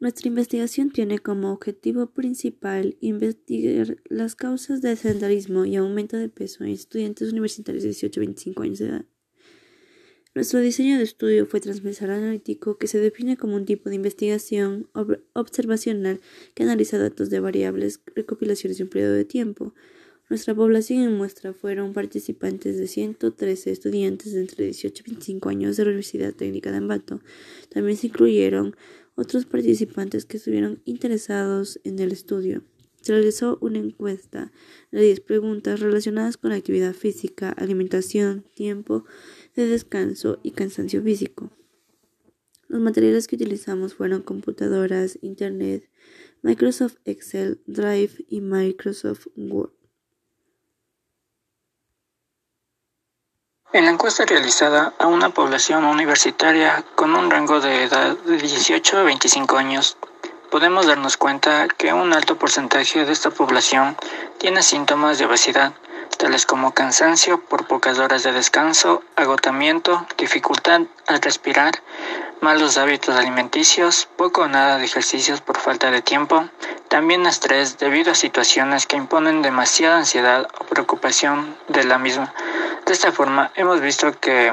Nuestra investigación tiene como objetivo principal investigar las causas del sedentarismo y aumento de peso en estudiantes universitarios de 18 a 25 años de edad. Nuestro diseño de estudio fue transversal analítico, que se define como un tipo de investigación observacional que analiza datos de variables recopilaciones de un periodo de tiempo. Nuestra población en muestra fueron participantes de 113 estudiantes de entre 18 y 25 años de la Universidad Técnica de Ambato. También se incluyeron otros participantes que estuvieron interesados en el estudio. Se realizó una encuesta de 10 preguntas relacionadas con actividad física, alimentación, tiempo de descanso y cansancio físico. Los materiales que utilizamos fueron computadoras, Internet, Microsoft Excel, Drive y Microsoft Word. En la encuesta realizada a una población universitaria con un rango de edad de 18 a 25 años, podemos darnos cuenta que un alto porcentaje de esta población tiene síntomas de obesidad, tales como cansancio por pocas horas de descanso, agotamiento, dificultad al respirar, malos hábitos alimenticios, poco o nada de ejercicios por falta de tiempo, también estrés debido a situaciones que imponen demasiada ansiedad o preocupación de la misma de esta forma, hemos visto que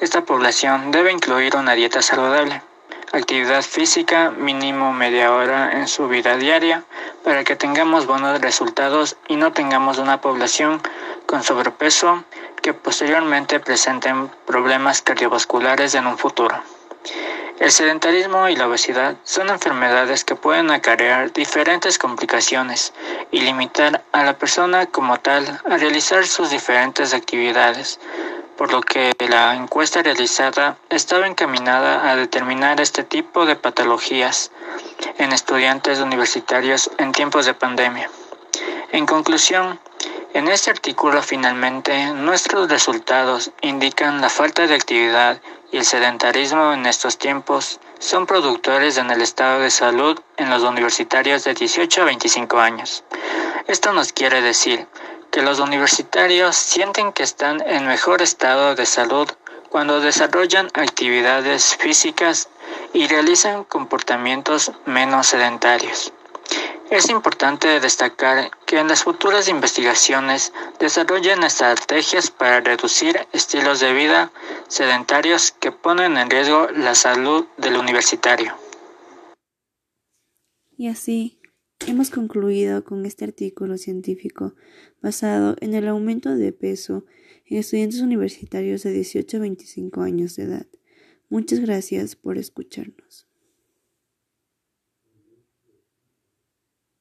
esta población debe incluir una dieta saludable, actividad física mínimo media hora en su vida diaria para que tengamos buenos resultados y no tengamos una población con sobrepeso que posteriormente presenten problemas cardiovasculares en un futuro. El sedentarismo y la obesidad son enfermedades que pueden acarrear diferentes complicaciones y limitar a la persona como tal a realizar sus diferentes actividades, por lo que la encuesta realizada estaba encaminada a determinar este tipo de patologías en estudiantes universitarios en tiempos de pandemia. En conclusión, en este artículo finalmente nuestros resultados indican la falta de actividad y el sedentarismo en estos tiempos son productores en el estado de salud en los universitarios de 18 a 25 años. Esto nos quiere decir que los universitarios sienten que están en mejor estado de salud cuando desarrollan actividades físicas y realizan comportamientos menos sedentarios. Es importante destacar que en las futuras investigaciones desarrollen estrategias para reducir estilos de vida sedentarios que ponen en riesgo la salud del universitario. Y así hemos concluido con este artículo científico basado en el aumento de peso en estudiantes universitarios de 18 a 25 años de edad. Muchas gracias por escucharnos.